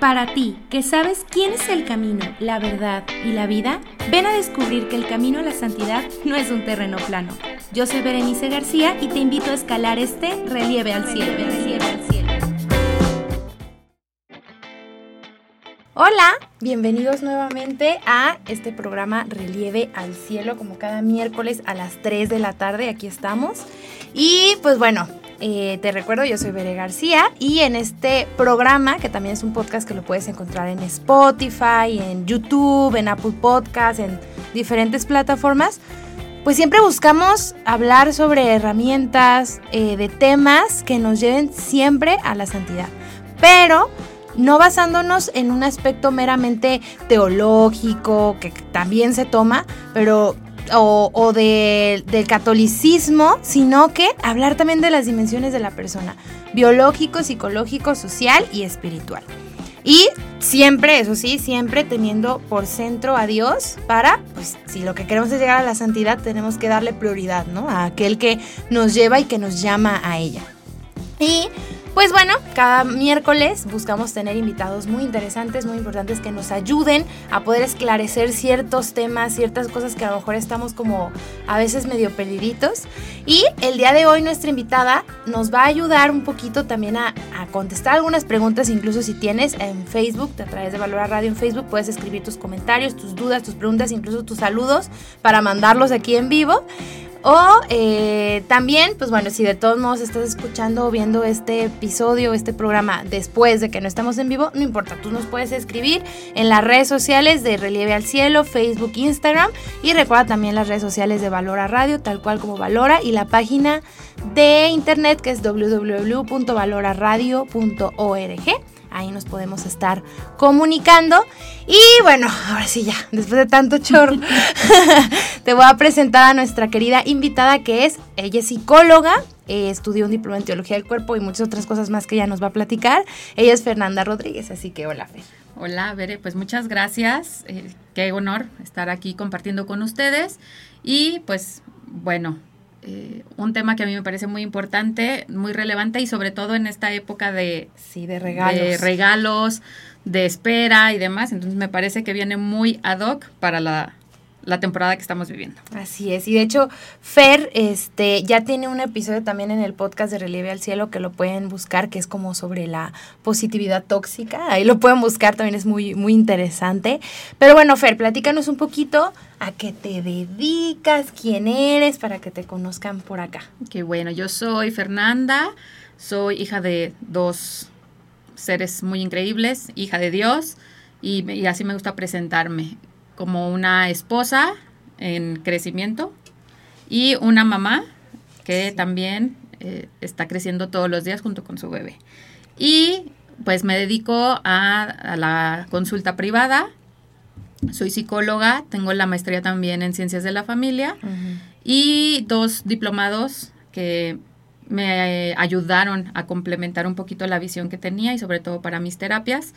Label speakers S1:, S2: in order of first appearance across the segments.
S1: Para ti, que sabes quién es el camino, la verdad y la vida, ven a descubrir que el camino a la santidad no es un terreno plano. Yo soy Berenice García y te invito a escalar este relieve al cielo. Hola, bienvenidos nuevamente a este programa Relieve al Cielo, como cada miércoles a las 3 de la tarde, aquí estamos. Y pues bueno, eh, te recuerdo, yo soy Bere García y en este programa, que también es un podcast que lo puedes encontrar en Spotify, en YouTube, en Apple Podcasts, en diferentes plataformas, pues siempre buscamos hablar sobre herramientas, eh, de temas que nos lleven siempre a la santidad. Pero no basándonos en un aspecto meramente teológico, que también se toma, pero o, del catolicismo, sino que hablar también de las dimensiones de la persona, biológico, psicológico, social y espiritual. Y siempre, eso sí, siempre teniendo por centro a Dios para, pues si lo que queremos es llegar a la santidad, tenemos que darle prioridad, ¿no? A aquel que nos lleva y que nos llama a ella. Y pues bueno, cada miércoles buscamos tener invitados muy interesantes, muy importantes que nos ayuden a poder esclarecer ciertos temas, ciertas cosas que a lo mejor estamos como a veces medio perdiditos. Y el día de hoy nuestra invitada nos va a ayudar un poquito también a, contestar algunas preguntas, incluso si tienes en Facebook, a través de Valora Radio en Facebook, puedes escribir tus comentarios, tus dudas, tus preguntas, incluso tus saludos para mandarlos aquí en vivo. O eh, también, pues bueno, si de todos modos estás escuchando o viendo este episodio, este programa después de que no estamos en vivo, no importa, tú nos puedes escribir en las redes sociales de Relieve al Cielo, Facebook, Instagram y recuerda también las redes sociales de Valora Radio, tal cual como Valora y la página de internet que es www.valoraradio.org ahí nos podemos estar comunicando. Y bueno, ahora sí ya, después de tanto chorro, te voy a presentar a nuestra querida invitada que es, ella es psicóloga, eh, estudió un diploma en teología del cuerpo y muchas otras cosas más que ella nos va a platicar. Ella es Fernanda Rodríguez, así que hola Fer.
S2: Hola, Bere, pues muchas gracias. Eh, qué honor estar aquí compartiendo con ustedes. Y pues bueno, eh, un tema que a mí me parece muy importante, muy relevante y sobre todo en esta época de,
S1: sí, de regalos.
S2: de regalos, de espera y demás. Entonces me parece que viene muy ad hoc para la, la temporada que estamos viviendo.
S1: Así es, y de hecho Fer este, ya tiene un episodio también en el podcast de Relieve al Cielo que lo pueden buscar, que es como sobre la positividad tóxica, ahí lo pueden buscar, también es muy, muy interesante. Pero bueno, Fer, platícanos un poquito a qué te dedicas, quién eres, para que te conozcan por acá.
S2: Qué bueno, yo soy Fernanda, soy hija de dos seres muy increíbles, hija de Dios, y, y así me gusta presentarme como una esposa en crecimiento y una mamá que también eh, está creciendo todos los días junto con su bebé. Y pues me dedico a, la consulta privada. Soy psicóloga, tengo la maestría también en ciencias de la familia y dos diplomados que me ayudaron a complementar un poquito la visión que tenía y sobre todo para mis terapias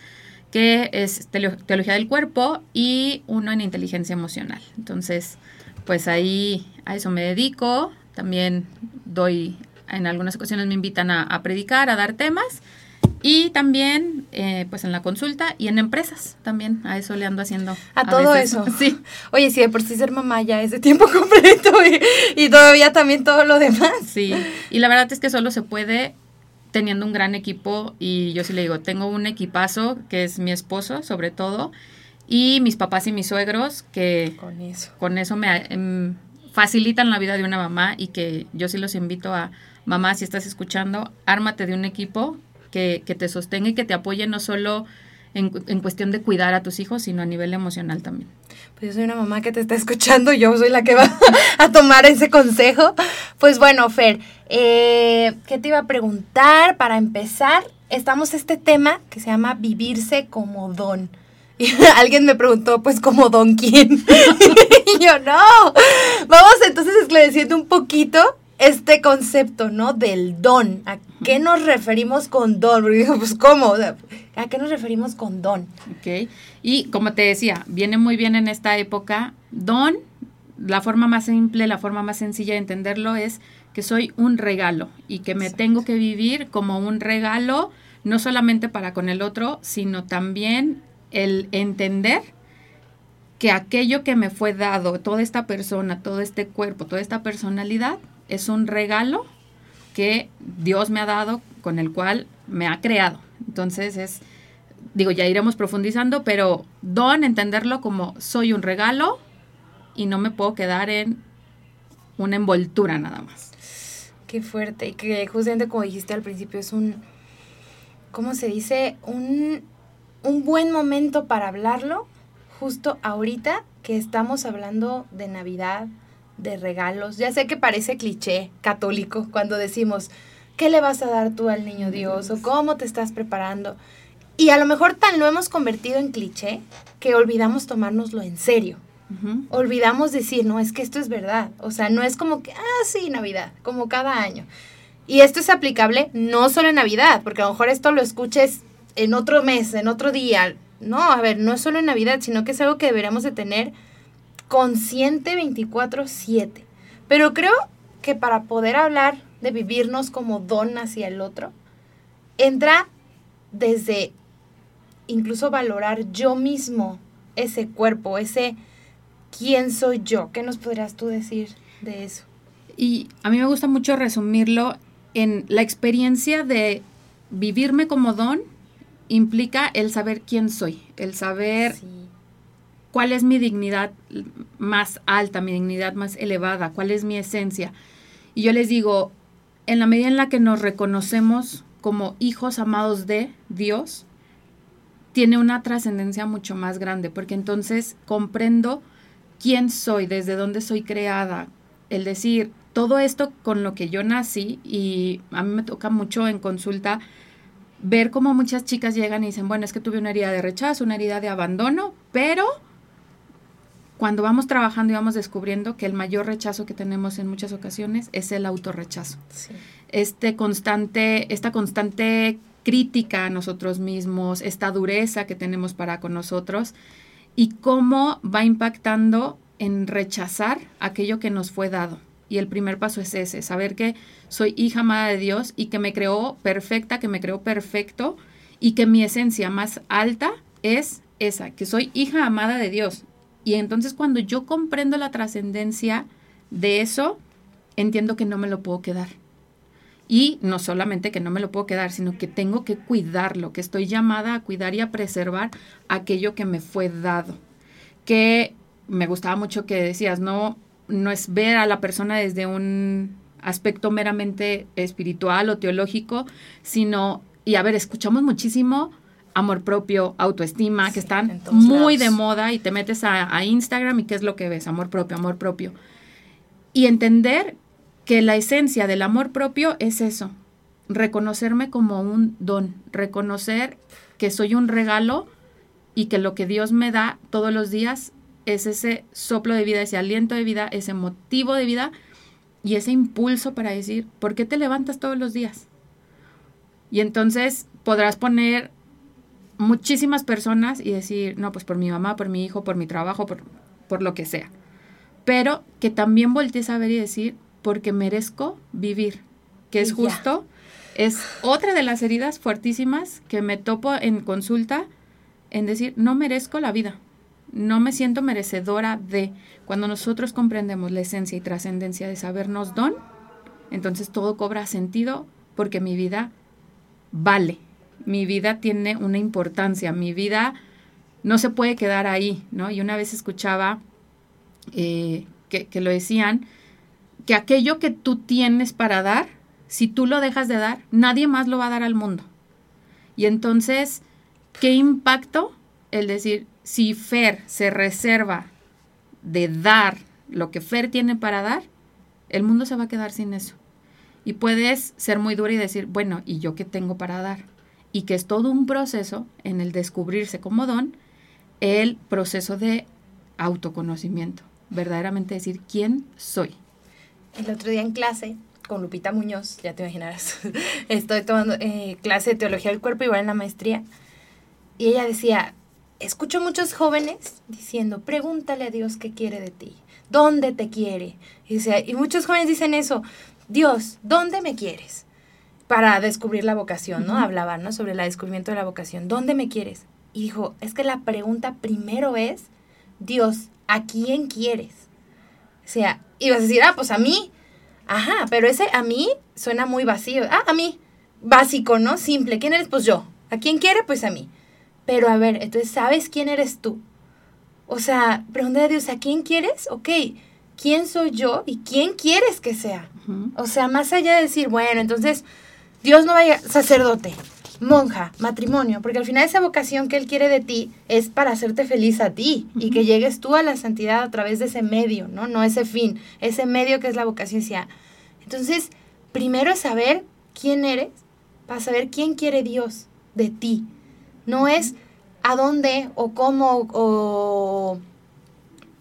S2: que es teología del cuerpo y uno en inteligencia emocional. Entonces, pues ahí a eso me dedico. También doy, en algunas ocasiones me invitan a, predicar, a dar temas. Y también, eh, pues en la consulta y en empresas también, a eso le ando haciendo.
S1: A, todo eso. Sí. Oye, sí, de por sí ser mamá ya es de tiempo completo y, y todavía también todo lo demás.
S2: Sí, y la verdad es que solo se puede teniendo un gran equipo y yo sí le digo, tengo un equipazo que es mi esposo sobre todo y mis papás y mis suegros que
S1: con eso,
S2: con eso me em, facilitan la vida de una mamá y que yo sí los invito a, mamá, si estás escuchando, ármate de un equipo que, que te sostenga y que te apoye no solo en, en, cuestión de cuidar a tus hijos, sino a nivel emocional también.
S1: Pues yo soy una mamá que te está escuchando, yo soy la que va a tomar ese consejo. Pues bueno, Fer, eh, ¿qué te iba a preguntar para empezar? Estamos este tema que se llama vivirse como don. Y alguien me preguntó, pues, ¿como don quién? y yo, no. Vamos entonces esclareciendo un poquito este concepto, ¿no? Del don. ¿A qué nos referimos con don? Porque digo, pues, ¿cómo? ¿A qué nos referimos con don?
S2: Ok. Y como te decía, viene muy bien en esta época. Don, la forma más simple, la forma más sencilla de entenderlo es que soy un regalo y que me tengo que vivir como un regalo, no solamente para con el otro, sino también el entender que aquello que me fue dado, toda esta persona, todo este cuerpo, toda esta personalidad, es un regalo que Dios me ha dado, con el cual me ha creado. Entonces es, digo, ya iremos profundizando, pero don, entenderlo como soy un regalo y no me puedo quedar en una envoltura nada más.
S1: Qué fuerte. Y que justamente como dijiste al principio, es un, ¿cómo se dice? Un, un buen momento para hablarlo, justo ahorita que estamos hablando de Navidad, de regalos. Ya sé que parece cliché católico cuando decimos, ¿qué le vas a dar tú al niño Dios? o cómo te estás preparando. Y a lo mejor tan lo hemos convertido en cliché que olvidamos tomárnoslo en serio. Olvidamos decir, no, es que esto es verdad. O sea, no es como que, ah, sí, Navidad, como cada año. Y esto es aplicable no solo en Navidad, porque a lo mejor esto lo escuches en otro mes, en otro día. No, a ver, no es solo en Navidad, sino que es algo que deberíamos de tener consciente 24/7. Pero creo que para poder hablar de vivirnos como don hacia el otro, entra desde incluso valorar yo mismo ese cuerpo, ese quién soy yo. ¿Qué nos podrías tú decir de eso?
S2: Y a mí me gusta mucho resumirlo en la experiencia de vivirme como don implica el saber quién soy, el saber cuál es mi dignidad más alta, mi dignidad más elevada, cuál es mi esencia. Y yo les digo, en la medida en la que nos reconocemos como hijos amados de Dios, tiene una trascendencia mucho más grande, porque entonces comprendo quién soy, desde dónde soy creada, el decir todo esto con lo que yo nací y a mí me toca mucho en consulta ver cómo muchas chicas llegan y dicen, bueno, es que tuve una herida de rechazo, una herida de abandono, pero cuando vamos trabajando y vamos descubriendo que el mayor rechazo que tenemos en muchas ocasiones es el autorrechazo. Este constante, esta constante crítica a nosotros mismos, esta dureza que tenemos para con nosotros y cómo va impactando en rechazar aquello que nos fue dado. Y el primer paso es ese, saber que soy hija amada de Dios y que me creó perfecta, que me creó perfecto y que mi esencia más alta es esa, que soy hija amada de Dios. Y entonces cuando yo comprendo la trascendencia de eso, entiendo que no me lo puedo quedar. Y no solamente que no me lo puedo quedar, sino que tengo que cuidarlo, que estoy llamada a cuidar y a preservar aquello que me fue dado. Que me gustaba mucho que decías, no, no es ver a la persona desde un aspecto meramente espiritual o teológico, sino, y a ver, escuchamos muchísimo amor propio, autoestima, que están muy de moda y te metes a, a Instagram y qué es lo que ves, amor propio, amor propio. Y entender que la esencia del amor propio es eso, reconocerme como un don, reconocer que soy un regalo y que lo que Dios me da todos los días es ese soplo de vida, ese aliento de vida, ese motivo de vida y ese impulso para decir, ¿por qué te levantas todos los días? Y entonces podrás poner muchísimas personas y decir, no, pues por mi mamá, por mi hijo, por mi trabajo, por, por lo que sea. Pero que también voltees a ver y decir, porque merezco vivir, que es justo, es otra de las heridas fuertísimas que me topo en consulta en decir, no merezco la vida, no me siento merecedora de, cuando nosotros comprendemos la esencia y trascendencia de sabernos don, entonces todo cobra sentido porque mi vida vale, mi vida tiene una importancia, mi vida no se puede quedar ahí, ¿no? Y una vez escuchaba eh, que, lo decían, que aquello que tú tienes para dar, si tú lo dejas de dar, nadie más lo va a dar al mundo. Y entonces, ¿qué impacto el decir, si Fer se reserva de dar lo que Fer tiene para dar, el mundo se va a quedar sin eso. Y puedes ser muy dura y decir, bueno, ¿y yo qué tengo para dar? Y que es todo un proceso en el descubrirse como don, el proceso de autoconocimiento, verdaderamente decir quién soy.
S1: El otro día en clase con Lupita Muñoz, ya te imaginarás, estoy tomando eh, clase de teología del cuerpo igual en la maestría, y ella decía, escucho muchos jóvenes diciendo, pregúntale a Dios qué quiere de ti, dónde te quiere. Y, y muchos jóvenes dicen eso, Dios, ¿dónde me quieres? Para descubrir la vocación, ¿no? Hablaba, ¿no? Sobre el descubrimiento de la vocación. ¿Dónde me quieres? Y dijo, es que la pregunta primero es, Dios, ¿a quién quieres? O sea, ibas a decir, ah, pues a mí. Ajá, pero ese a mí suena muy vacío. Ah, a mí. Básico, ¿no? Simple. ¿Quién eres? Pues yo. ¿A quién quiere? Pues a mí. Pero a ver, entonces, ¿sabes quién eres tú? O sea, pregúntale a Dios, ¿a quién quieres? Ok, ¿quién soy yo y quién quieres que sea? O sea, más allá de decir, bueno, entonces Dios no vaya sacerdote, monja, matrimonio, porque al final esa vocación que Él quiere de ti es para hacerte feliz a ti y que llegues tú a la santidad a través de ese medio, ¿no? No ese fin, ese medio que es la vocación. Entonces, primero es saber quién eres para saber quién quiere Dios de ti. No es a dónde o cómo o,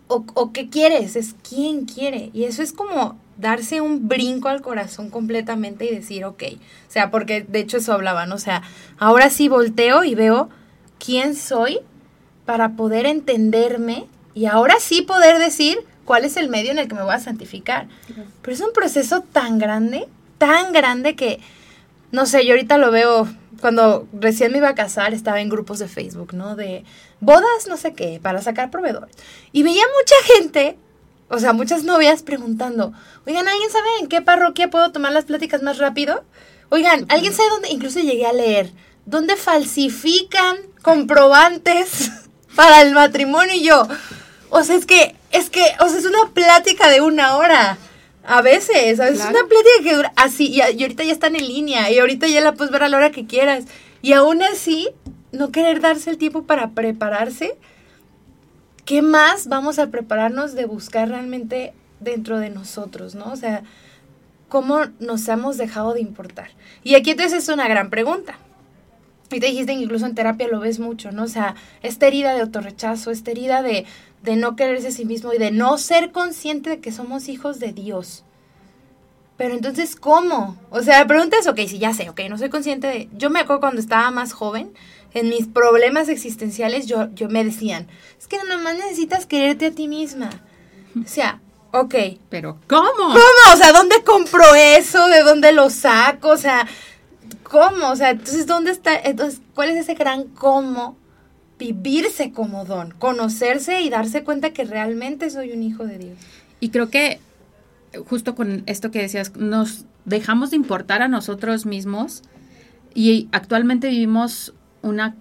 S1: o, o qué quieres, es quién quiere. Y eso es como darse un brinco al corazón completamente y decir, ok, o sea, porque de hecho eso hablaban, o sea, ahora sí volteo y veo quién soy para poder entenderme y ahora sí poder decir cuál es el medio en el que me voy a santificar. Pero es un proceso tan grande, tan grande que, no sé, yo ahorita lo veo, cuando recién me iba a casar, estaba en grupos de Facebook, ¿no? De bodas, no sé qué, para sacar proveedores. Y veía mucha gente o sea, muchas novias preguntando, oigan, ¿alguien sabe en qué parroquia puedo tomar las pláticas más rápido? Oigan, ¿alguien sabe dónde? Incluso llegué a leer, ¿dónde falsifican comprobantes para el matrimonio? Y yo, o sea, es que, es que, o sea, es una plática de una hora. A veces, Es una plática que dura así, y, y ahorita ya están en línea, y ahorita ya la puedes ver a la hora que quieras. Y aún así, no querer darse el tiempo para prepararse ¿qué más vamos a prepararnos de buscar realmente dentro de nosotros, ¿no? O sea, ¿cómo nos hemos dejado de importar? Y aquí entonces es una gran pregunta. Y te dijiste incluso en terapia lo ves mucho, ¿no? O sea, esta herida de autorrechazo, esta herida de, de no quererse a sí mismo y de no ser consciente de que somos hijos de Dios. Pero entonces, ¿cómo? O sea, la pregunta es, ok, si ya sé, ok, no soy consciente de... Yo me acuerdo cuando estaba más joven, en mis problemas existenciales, yo, yo me decían, es que nada más necesitas quererte a ti misma. O sea, ok.
S2: Pero ¿cómo?
S1: ¿Cómo? O sea, ¿dónde compro eso? ¿De dónde lo saco? O sea, ¿cómo? O sea, entonces, ¿dónde está? Entonces, ¿cuál es ese gran cómo? Vivirse como don, conocerse y darse cuenta que realmente soy un hijo de Dios.
S2: Y creo que justo con esto que decías, nos dejamos de importar a nosotros mismos y actualmente vivimos una,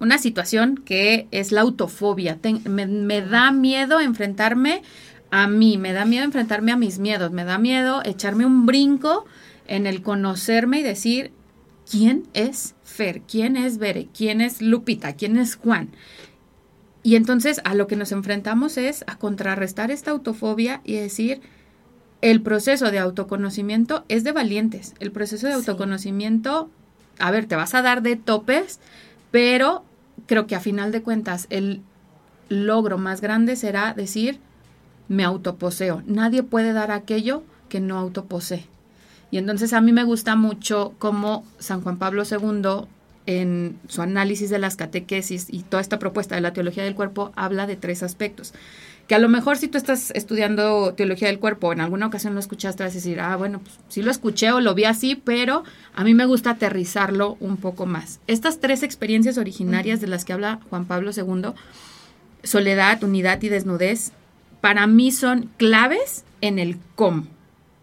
S2: una situación que es la autofobia. me, da miedo enfrentarme a mí, me da miedo enfrentarme a mis miedos, me da miedo echarme un brinco en el conocerme y decir, ¿quién es Fer? ¿Quién es Bere? ¿Quién es Lupita? ¿Quién es Juan? Y entonces a lo que nos enfrentamos es a contrarrestar esta autofobia y decir, el proceso de autoconocimiento es de valientes. El proceso de autoconocimiento a ver, te vas a dar de topes, pero creo que a final de cuentas el logro más grande será decir, me autoposeo. Nadie puede dar aquello que no autoposee. Y entonces a mí me gusta mucho cómo San Juan Pablo II, en su análisis de las catequesis y toda esta propuesta de la teología del cuerpo, habla de tres aspectos que a lo mejor si tú estás estudiando teología del cuerpo, en alguna ocasión lo escuchaste, vas a decir, ah, bueno, pues sí lo escuché o lo vi así, pero a mí me gusta aterrizarlo un poco más. Estas tres experiencias originarias de las que habla Juan Pablo II, soledad, unidad y desnudez, para mí son claves en el cómo.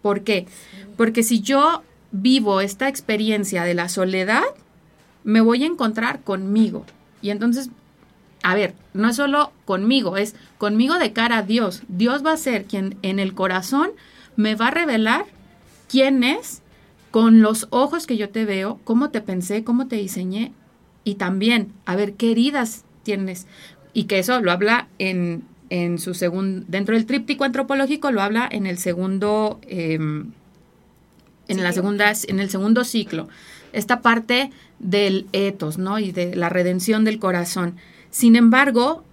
S2: ¿Por qué? Porque si yo vivo esta experiencia de la soledad, me voy a encontrar conmigo. Y entonces a ver, no es solo conmigo, es conmigo de cara a Dios. Dios va a ser quien en el corazón me va a revelar quién es con los ojos que yo te veo, cómo te pensé, cómo te diseñé y también a ver qué heridas tienes. Y que eso lo habla en, en su segundo, dentro del tríptico antropológico, lo habla en el segundo, em, en la segunda, en el segundo ciclo. Esta parte del etos, ¿no? Y de la redención del corazón. Sin embargo,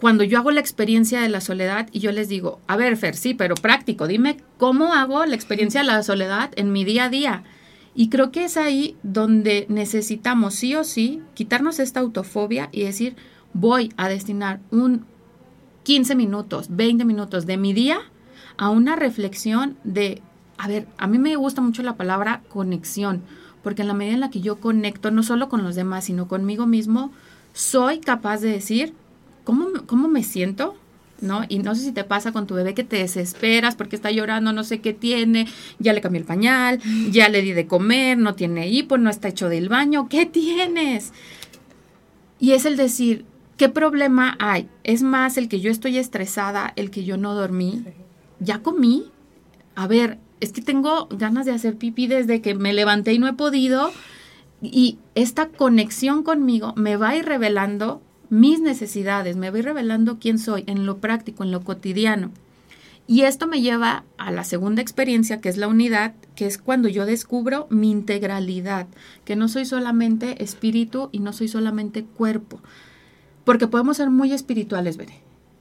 S2: cuando yo hago la experiencia de la soledad y yo les digo, a ver, Fer, sí, pero práctico, dime cómo hago la experiencia de la soledad en mi día a día. Y creo que es ahí donde necesitamos sí o sí quitarnos esta autofobia y decir, voy a destinar un 15 minutos, 20 minutos de mi día a una reflexión de a ver, a mí me gusta mucho la palabra conexión, porque en la medida en la que yo conecto, no solo con los demás, sino conmigo mismo, soy capaz de decir, ¿cómo, cómo me siento? ¿no? Y no sé si te pasa con tu bebé que te desesperas porque está llorando, no sé qué tiene, ya le cambié el pañal, ya le di de comer, no tiene hipo, no está hecho del baño, ¿qué tienes? Y es el decir, ¿qué problema hay? Es más el que yo estoy estresada, el que yo no dormí, ya comí, a ver, es que tengo ganas de hacer pipí desde que me levanté y no he podido. Y esta conexión conmigo me va a ir revelando mis necesidades, me voy revelando quién soy en lo práctico, en lo cotidiano. Y esto me lleva a la segunda experiencia, que es la unidad, que es cuando yo descubro mi integralidad, que no soy solamente espíritu y no soy solamente cuerpo. Porque podemos ser muy espirituales, veré.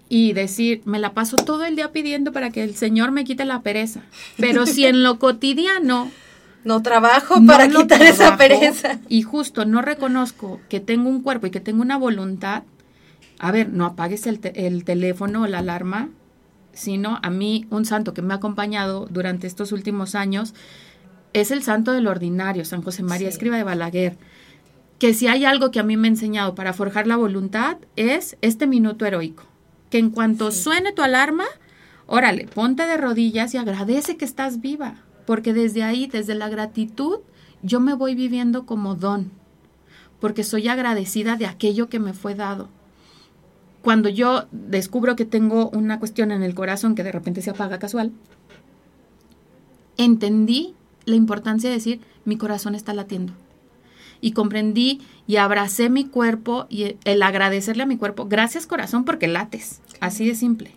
S2: Y decir, me la paso todo el día pidiendo para que el Señor me quite la pereza. Pero si en lo cotidiano
S1: no trabajo para quitar esa pereza.
S2: Y justo no reconozco que tengo un cuerpo y que tengo una voluntad. A ver, no apagues el, el teléfono o la alarma, sino a mí un santo que me ha acompañado durante estos últimos años es el santo del ordinario, San José María Escriba de Balaguer. Que si hay algo que a mí me ha enseñado para forjar la voluntad es este minuto heroico. Que en cuanto suene tu alarma, órale, ponte de rodillas y agradece que estás viva porque desde ahí, desde la gratitud, yo me voy viviendo como don, porque soy agradecida de aquello que me fue dado. Cuando yo descubro que tengo una cuestión en el corazón que de repente se apaga casual, entendí la importancia de decir, mi corazón está latiendo. Y comprendí y abracé mi cuerpo y el agradecerle a mi cuerpo, gracias corazón porque lates, así de simple.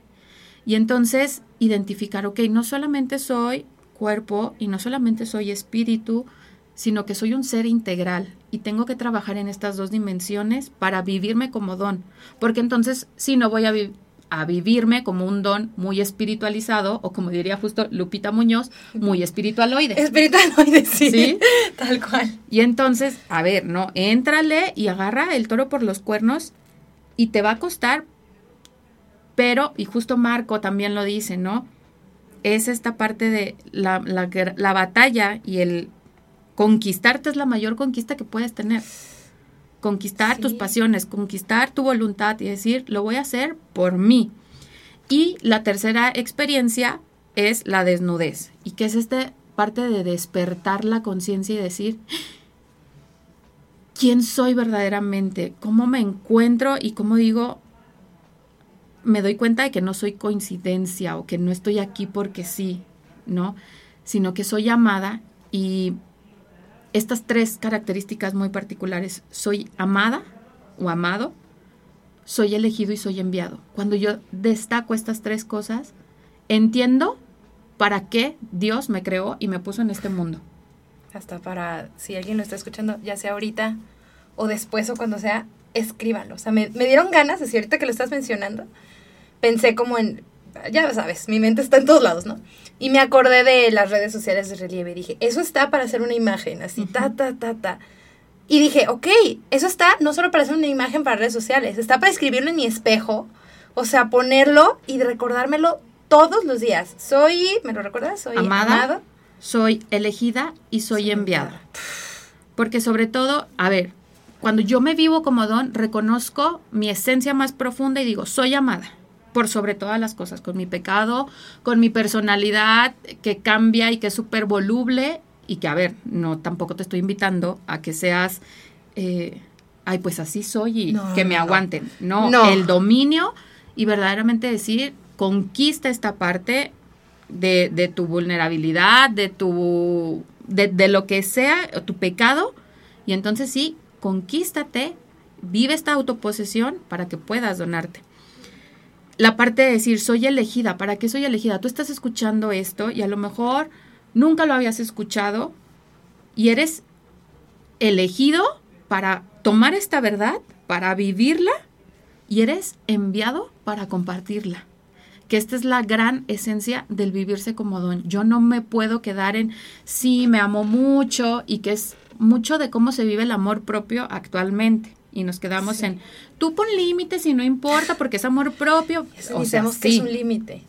S2: Y entonces identificar, ok, no solamente soy cuerpo y no solamente soy espíritu, sino que soy un ser integral y tengo que trabajar en estas dos dimensiones para vivirme como don, porque entonces si no voy a, a vivirme como un don muy espiritualizado o como diría justo Lupita Muñoz, muy espiritualoide.
S1: Espiritualoide, sí, ¿Sí? tal cual.
S2: Y entonces, a ver, no, éntrale y agarra el toro por los cuernos y te va a costar, pero, y justo Marco también lo dice, ¿no? Es esta parte de la, la, batalla y el conquistarte es la mayor conquista que puedes tener. Conquistar tus pasiones, conquistar tu voluntad y decir, lo voy a hacer por mí. Y la tercera experiencia es la desnudez. ¿Y que es esta parte de despertar la conciencia y decir, ¿quién soy verdaderamente? ¿Cómo me encuentro? Y cómo digo, me doy cuenta de que no soy coincidencia o que no estoy aquí porque sí, ¿no? Sino que soy amada y estas tres características muy particulares, soy amada o amado, soy elegido y soy enviado. Cuando yo destaco estas tres cosas, entiendo para qué Dios me creó y me puso en este mundo.
S1: Hasta para, si alguien lo está escuchando, ya sea ahorita o después o cuando sea, escríbanlo. O sea, me, me dieron ganas, así ahorita que lo estás mencionando, pensé como en, ya sabes, mi mente está en todos lados, ¿no? Y me acordé de las redes sociales de relieve y dije, eso está para hacer una imagen, así, ta, ta, ta, ta. Y dije, ok, eso está no solo para hacer una imagen para redes sociales, está para escribirlo en mi espejo, o sea, ponerlo y recordármelo todos los días. Soy, ¿me lo recuerdas? Soy
S2: amada, soy elegida y soy, enviada. Porque sobre todo, a ver, cuando yo me vivo como don, reconozco mi esencia más profunda y digo, soy amada por sobre todas las cosas, con mi pecado, con mi personalidad que cambia y que es súper voluble y que, a ver, no, tampoco te estoy invitando a que seas, eh, ay, pues así soy y que me aguanten. No. el dominio y verdaderamente decir, conquista esta parte de, de tu vulnerabilidad, de tu, de, de lo que sea, tu pecado, y entonces sí, conquístate, vive esta autoposesión para que puedas donarte la parte de decir, soy elegida, ¿para qué soy elegida? Tú estás escuchando esto y a lo mejor nunca lo habías escuchado y eres elegido para tomar esta verdad, para vivirla y eres enviado para compartirla. Que esta es la gran esencia del vivirse como don. Yo no me puedo quedar en sí, me amo mucho y que es mucho de cómo se vive el amor propio actualmente y nos quedamos en tú pon límites y no importa porque es amor propio.
S1: o sea, que es un límite.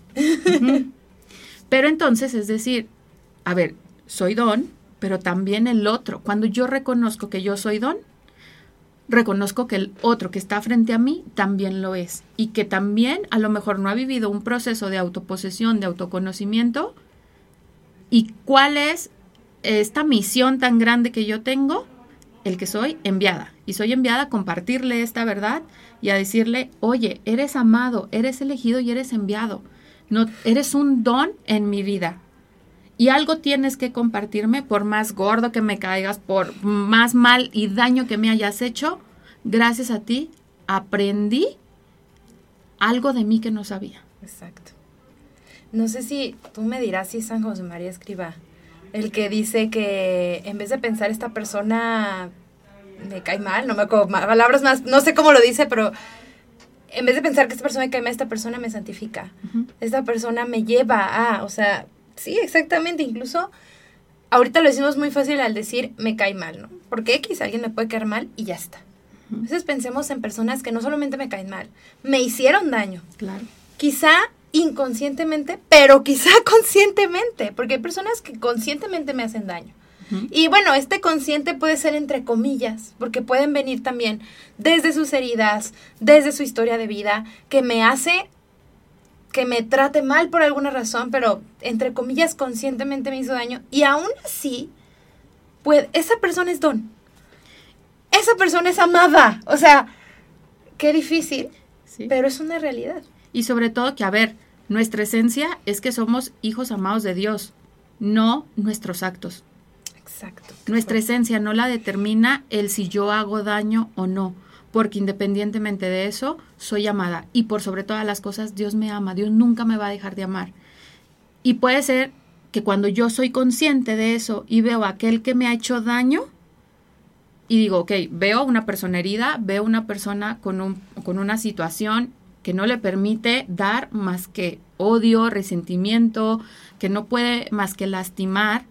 S2: Pero entonces, es decir, a ver, soy don, pero también el otro. Cuando yo reconozco que yo soy don, reconozco que el otro que está frente a mí también lo es y que también a lo mejor no ha vivido un proceso de autoposesión, de autoconocimiento. ¿Y cuál es esta misión tan grande que yo tengo? El que soy enviada. Y soy enviada a compartirle esta verdad y a decirle, oye, eres amado, eres elegido y eres enviado. No, eres un don en mi vida. Y algo tienes que compartirme, por más gordo que me caigas, por más mal y daño que me hayas hecho, gracias a ti aprendí algo de mí que no sabía.
S1: Exacto. No sé si tú me dirás si San José María Escriba, el que dice que en vez de pensar esta persona me cae mal, no me acuerdo palabras más, no sé cómo lo dice, pero en vez de pensar que esta persona me cae mal, esta persona me santifica. Esta persona me lleva a, o sea, sí, exactamente, incluso ahorita lo decimos muy fácil al decir me cae mal, ¿no? Porque X, alguien me puede caer mal y ya está. Entonces pensemos en personas que no solamente me caen mal, me hicieron daño.
S2: Claro.
S1: Quizá inconscientemente, pero quizá conscientemente, porque hay personas que conscientemente me hacen daño. Y bueno, este consciente puede ser entre comillas, porque pueden venir también desde sus heridas, desde su historia de vida, que me hace que me trate mal por alguna razón, pero entre comillas conscientemente me hizo daño. Y aún así, pues esa persona es don. Esa persona es amada. O sea, qué difícil, pero es una realidad.
S2: Y sobre todo que, a ver, nuestra esencia es que somos hijos amados de Dios, no nuestros actos.
S1: Exacto.
S2: Nuestra esencia no la determina el si yo hago daño o no, porque independientemente de eso, soy amada. Y por sobre todas las cosas, Dios me ama, Dios nunca me va a dejar de amar. Y puede ser que cuando yo soy consciente de eso y veo a aquel que me ha hecho daño, y digo, ok, veo una persona herida, veo una persona con, un, con una situación que no le permite dar más que odio, resentimiento, que no puede más que lastimar,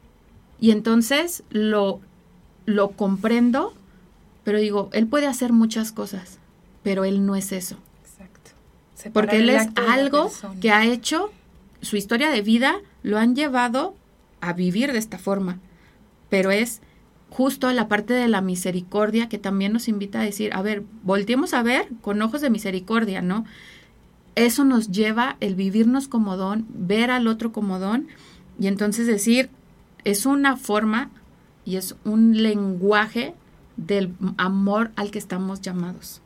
S2: y entonces lo, lo comprendo, pero digo, él puede hacer muchas cosas, pero él no es eso.
S1: Exacto.
S2: Porque él es algo que ha hecho, su historia de vida lo han llevado a vivir de esta forma, pero es justo la parte de la misericordia que también nos invita a decir, a ver, volteemos a ver con ojos de misericordia, ¿no? Eso nos lleva el vivirnos como don, ver al otro como don y entonces decir, es una forma y es un lenguaje del amor al que estamos llamados.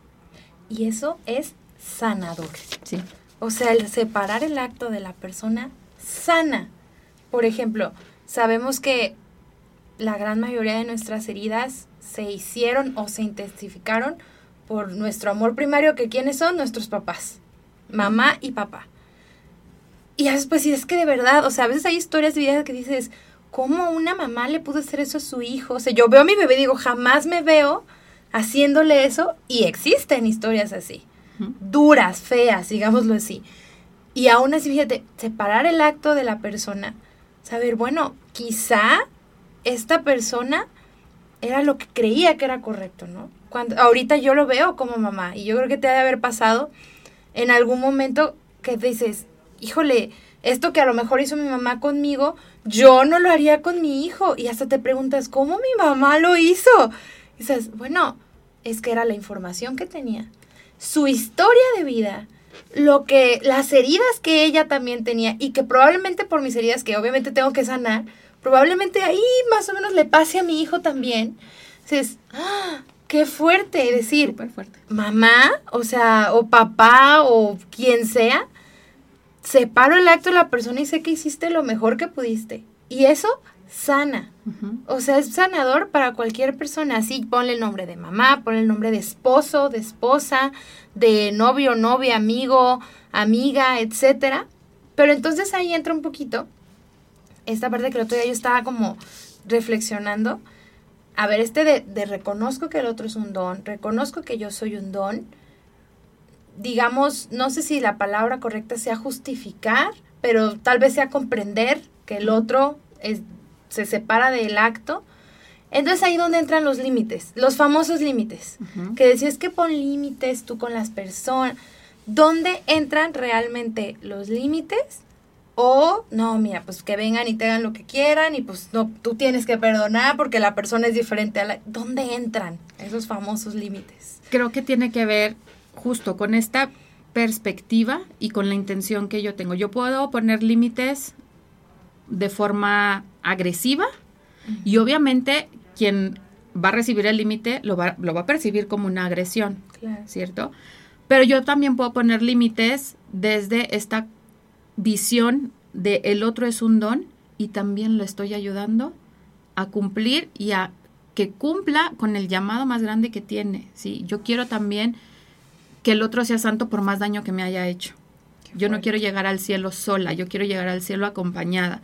S1: Y eso es sanador.
S2: Sí.
S1: O sea, el separar el acto de la persona sana. Por ejemplo, sabemos que la gran mayoría de nuestras heridas se hicieron o se intensificaron por nuestro amor primario, que quiénes son nuestros papás, mamá y papá. Y después, si es que de verdad, o sea, a veces hay historias de vida que dices, ¿cómo una mamá le pudo hacer eso a su hijo? O sea, yo veo a mi bebé y digo, jamás me veo haciéndole eso y existen historias así, duras, feas, digámoslo así. Y aún así, fíjate, separar el acto de la persona, saber, bueno, quizá esta persona era lo que creía que era correcto, ¿no? Cuando, ahorita yo lo veo como mamá y yo creo que te ha de haber pasado en algún momento que dices, híjole, esto que a lo mejor hizo mi mamá conmigo, yo no lo haría con mi hijo. Y hasta te preguntas, ¿cómo mi mamá lo hizo? Y dices, bueno, es que era la información que tenía. Su historia de vida, lo que, las heridas que ella también tenía y que probablemente por mis heridas que obviamente tengo que sanar, probablemente ahí más o menos le pase a mi hijo también. Dices, ¡ah! Qué fuerte decir,
S2: fuerte.
S1: mamá, o sea, o papá, o quien sea, separo el acto de la persona y sé que hiciste lo mejor que pudiste. Y eso sana. O sea, es sanador para cualquier persona. Así ponle el nombre de mamá, ponle el nombre de esposo, de esposa, de novio, novia, amigo, amiga, etcétera. Pero entonces ahí entra un poquito esta parte que el otro día yo estaba como reflexionando. A ver, este de, de reconozco que el otro es un don, reconozco que yo soy un don digamos, no sé si la palabra correcta sea justificar, pero tal vez sea comprender que el otro es, se separa del acto. Entonces ahí donde entran los límites, los famosos límites, que decías que pon límites tú con las personas. ¿Dónde entran realmente los límites? O, no, mira, pues que vengan y te hagan lo que quieran y pues no, tú tienes que perdonar porque la persona es diferente a la... ¿Dónde entran esos famosos límites?
S2: Creo que tiene que ver justo con esta perspectiva y con la intención que yo tengo. Yo puedo poner límites de forma agresiva y obviamente quien va a recibir el límite lo va, lo va a percibir como una agresión, ¿cierto? Pero yo también puedo poner límites desde esta visión de el otro es un don y también lo estoy ayudando a cumplir y a que cumpla con el llamado más grande que tiene, ¿sí? Yo quiero también que el otro sea santo por más daño que me haya hecho. yo no quiero llegar al cielo sola, yo quiero llegar al cielo acompañada.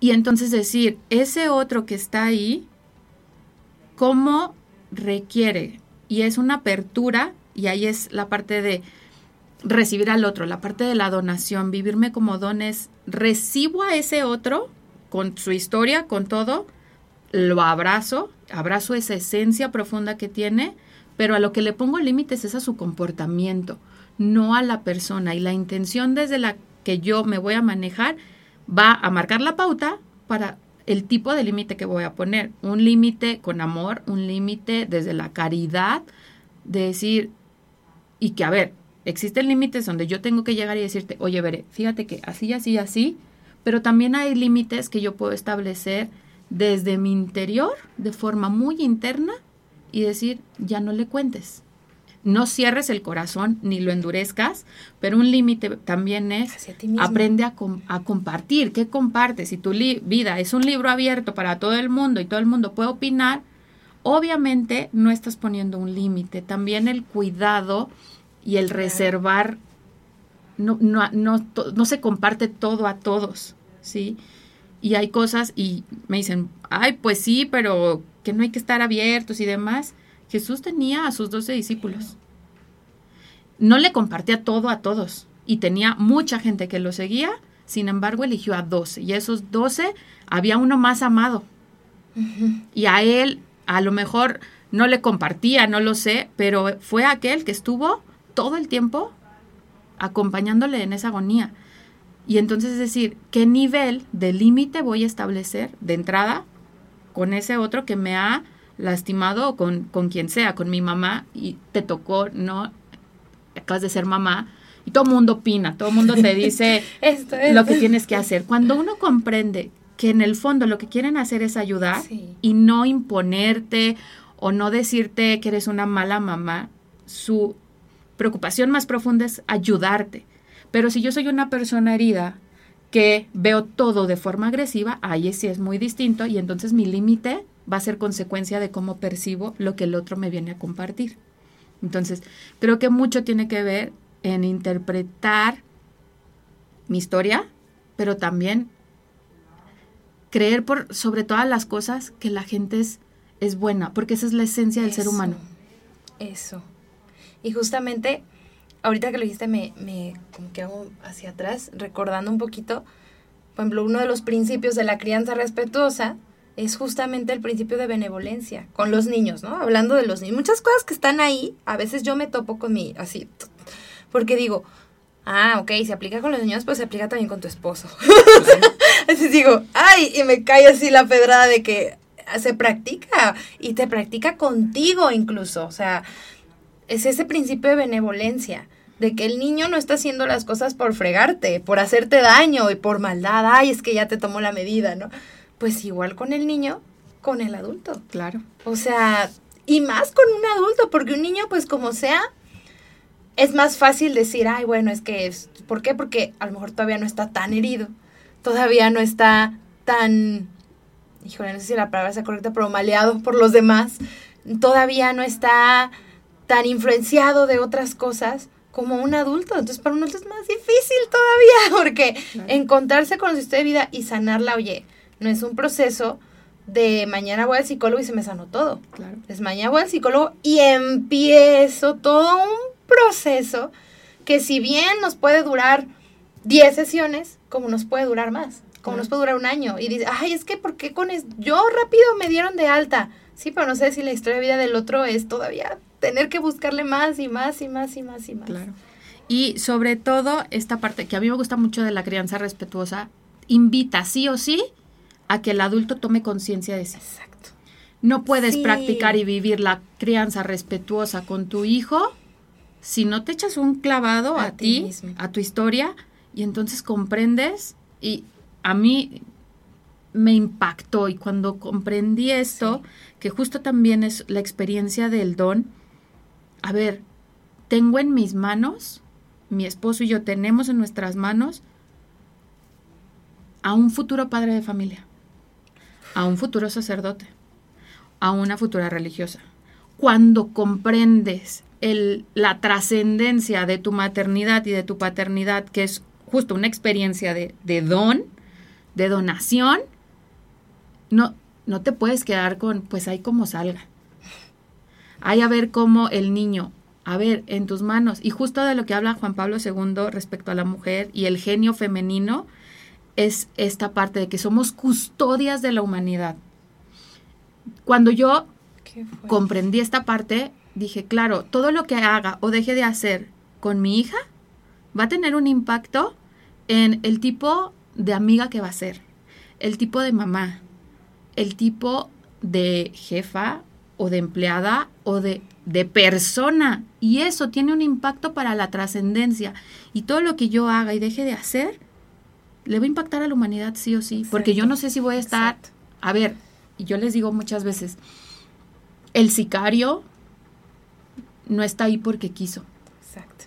S2: Y entonces decir, ese otro que está ahí, ¿cómo requiere? Y es una apertura, y ahí es la parte de recibir al otro, la parte de la donación, vivirme como dones, recibo a ese otro con su historia, con todo, lo abrazo, abrazo esa esencia profunda que tiene, pero a lo que le pongo límites es a su comportamiento, no a la persona. Y la intención desde la que yo me voy a manejar va a marcar la pauta para el tipo de límite que voy a poner. Un límite con amor, un límite desde la caridad, de decir, y que a ver, existen límites donde yo tengo que llegar y decirte, oye, veré, fíjate que así, así, así, pero también hay límites que yo puedo establecer desde mi interior, de forma muy interna, y decir, ya no le cuentes. No cierres el corazón ni lo endurezcas, pero un límite también es aprende a, a, compartir. ¿Qué compartes? Si tu vida es un libro abierto para todo el mundo y todo el mundo puede opinar, obviamente no estás poniendo un límite. También el cuidado y el reservar, no, no, no, no se comparte todo a todos, ¿sí? Y hay cosas y me dicen, ay, pues sí, pero que no hay que estar abiertos y demás. Jesús tenía a sus doce discípulos. No le compartía todo a todos y tenía mucha gente que lo seguía, sin embargo eligió a doce y esos doce había uno más amado. Y a él a lo mejor no le compartía, no lo sé, pero fue aquel que estuvo todo el tiempo acompañándole en esa agonía. Y entonces es decir, ¿qué nivel de límite voy a establecer de entrada con ese otro que me ha lastimado o con, con quien sea, con mi mamá y te tocó, no, acabas de ser mamá y todo el mundo opina, todo el mundo te dice lo que tienes que hacer. Cuando uno comprende que en el fondo lo que quieren hacer es ayudar y no imponerte o no decirte que eres una mala mamá, su preocupación más profunda es ayudarte. Pero si yo soy una persona herida que veo todo de forma agresiva, ahí sí es muy distinto y entonces mi límite va a ser consecuencia de cómo percibo lo que el otro me viene a compartir. Entonces, creo que mucho tiene que ver en interpretar mi historia, pero también creer por sobre todas las cosas que la gente es, es buena, porque esa es la esencia del ser humano.
S1: Eso. Y justamente, ahorita que lo dijiste, me, me como que hago hacia atrás, recordando un poquito, por ejemplo, uno de los principios de la crianza respetuosa es justamente el principio de benevolencia con los niños, ¿no? Hablando de los niños. Muchas cosas que están ahí, a veces yo me topo con mi, así, porque digo, ah, ok, se aplica con los niños, pues se aplica también con tu esposo. así digo, ay, y me cae así la pedrada de que se practica y te practica contigo incluso, o sea, es ese principio de benevolencia de que el niño no está haciendo las cosas por fregarte, por hacerte daño y por maldad, ay, es que ya te tomó la medida, ¿no? Pues igual con el niño, con el adulto.
S2: Claro.
S1: O sea, y más con un adulto, porque un niño, pues como sea, es más fácil decir, ay, bueno, es que, es, ¿por qué? Porque a lo mejor todavía no está tan herido, todavía no está tan, híjole, no sé si la palabra sea correcta, pero maleado por los demás, todavía no está tan influenciado de otras cosas como un adulto. Entonces, para un adulto es más difícil todavía, porque encontrarse con su historia de vida y sanarla, oye, no es un proceso de mañana voy al psicólogo y se me sanó todo.
S2: Claro.
S1: Es mañana voy al psicólogo y empiezo todo un proceso que si bien nos puede durar 10 sesiones, como nos puede durar más, como nos puede durar un año. Y dice, ay, es que ¿por qué con eso? Yo rápido me dieron de alta. Sí, pero no sé si la historia de vida del otro es todavía tener que buscarle más y más y más y más y más.
S2: Claro. Y sobre todo esta parte que a mí me gusta mucho de la crianza respetuosa, invita sí o sí a que el adulto tome conciencia de sí.
S1: Exacto.
S2: No puedes
S1: Sí.
S2: practicar y vivir la crianza respetuosa con tu hijo si no te echas un clavado a,
S1: A ti mismo.
S2: a tu historia, y entonces comprendes. Y a mí me impactó y cuando comprendí esto, que justo también es la experiencia del don, a ver, tengo en mis manos, mi esposo y yo tenemos en nuestras manos a un futuro padre de familia, a un futuro sacerdote, a una futura religiosa. Cuando comprendes la trascendencia de tu maternidad y de tu paternidad, que es justo una experiencia de, de don, de donación, no, no te puedes quedar con, pues ahí como salga. Hay a ver cómo el niño, a ver, en tus manos, y justo de lo que habla Juan Pablo II respecto a la mujer y el genio femenino, es esta parte de que somos custodias de la humanidad. Cuando yo comprendí esta parte, dije, claro, todo lo que haga o deje de hacer con mi hija va a tener un impacto en el tipo de amiga que va a ser, el tipo de mamá, el tipo de jefa o de empleada o de, de persona. Y eso tiene un impacto para la trascendencia. Y todo lo que yo haga y deje de hacer, le va a impactar a la humanidad sí o sí. Porque yo no sé si voy a estar...
S1: Exacto.
S2: A ver, y yo les digo muchas veces, el sicario no está ahí porque quiso,
S1: Exacto.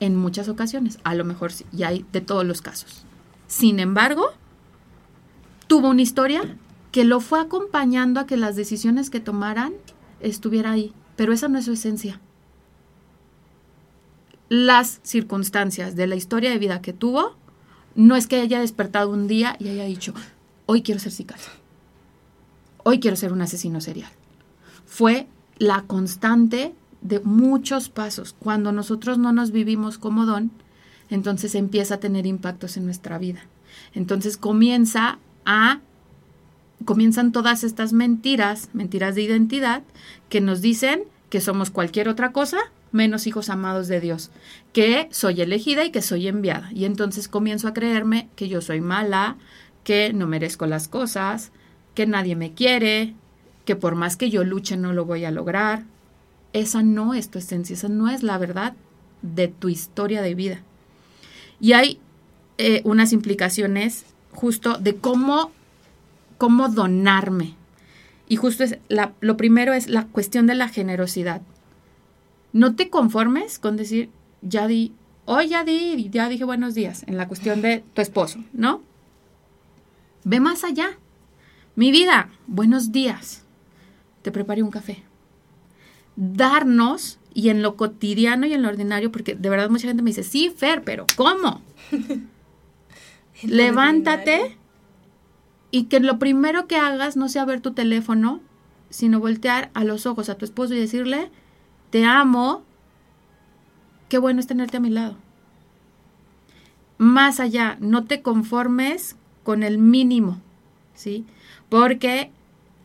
S2: en muchas ocasiones, a lo mejor sí, y hay de todos los casos. Sin embargo, tuvo una historia que lo fue acompañando a que las decisiones que tomaran estuviera ahí, pero esa no es su esencia. Las circunstancias de la historia de vida que tuvo, no es que haya despertado un día y haya dicho, hoy quiero ser sicario, hoy quiero ser un asesino serial. Fue la constante de muchos pasos. Cuando nosotros no nos vivimos como don, entonces empieza a tener impactos en nuestra vida. Entonces comienza a comienzan todas estas mentiras, mentiras de identidad, que nos dicen que somos cualquier otra cosa menos hijos amados de Dios, que soy elegida y que soy enviada. Y entonces comienzo a creerme que yo soy mala, que no merezco las cosas, que nadie me quiere, que por más que yo luche no lo voy a lograr. Esa no es tu esencia, esa no es la verdad de tu historia de vida. Y hay eh, unas implicaciones justo de cómo, cómo donarme. Y justo es la, lo primero es la cuestión de la generosidad. No te conformes con decir, ya di, hoy ya di, ya dije buenos días, en la cuestión de tu esposo, ¿no? Ve más allá. Mi vida, buenos días. Te preparé un café. Darnos, y en lo cotidiano y en lo ordinario, porque de verdad mucha gente me dice, sí, Fer, pero ¿cómo? Levántate y que lo primero que hagas no sea ver tu teléfono, sino voltear a los ojos a tu esposo y decirle, te amo, qué bueno es tenerte a mi lado. Más allá, no te conformes con el mínimo, ¿sí? Porque,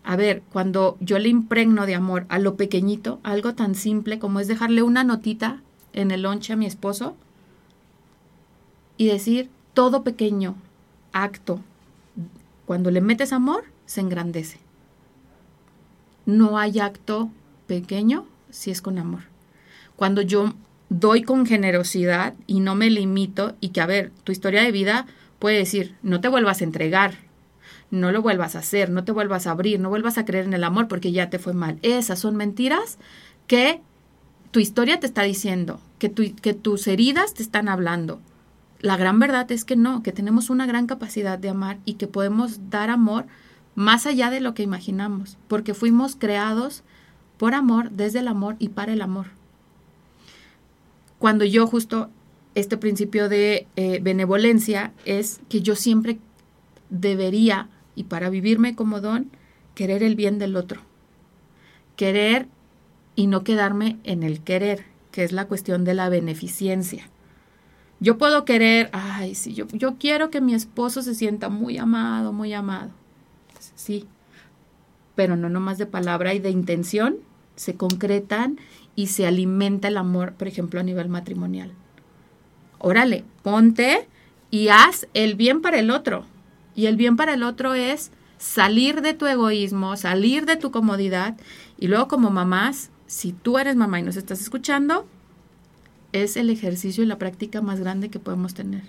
S2: a ver, cuando yo le impregno de amor a lo pequeñito, algo tan simple como es dejarle una notita en el lonche a mi esposo y decir, todo pequeño acto, cuando le metes amor, se engrandece. No hay acto pequeño si es con amor. Cuando yo doy con generosidad y no me limito y que, a ver, tu historia de vida puede decir, no te vuelvas a entregar, no lo vuelvas a hacer, no te vuelvas a abrir, no vuelvas a creer en el amor porque ya te fue mal. Esas son mentiras que tu historia te está diciendo, que, que tus heridas te están hablando. La gran verdad es que no, que tenemos una gran capacidad de amar y que podemos dar amor más allá de lo que imaginamos, porque fuimos creados por amor, desde el amor y para el amor. Cuando yo justo este principio de eh, benevolencia es que yo siempre debería, y para vivirme como don, querer el bien del otro. Querer y no quedarme en el querer, que es la cuestión de la beneficencia. Yo puedo querer, ay, sí, yo, yo quiero que mi esposo se sienta muy amado, muy amado. Sí, pero no nomás de palabra y de intención, se concretan y se alimenta el amor, por ejemplo, a nivel matrimonial. órale, ponte y haz el bien para el otro. Y el bien para el otro es salir de tu egoísmo, salir de tu comodidad. Y luego como mamás, si tú eres mamá y nos estás escuchando, es el ejercicio y la práctica más grande que podemos tener.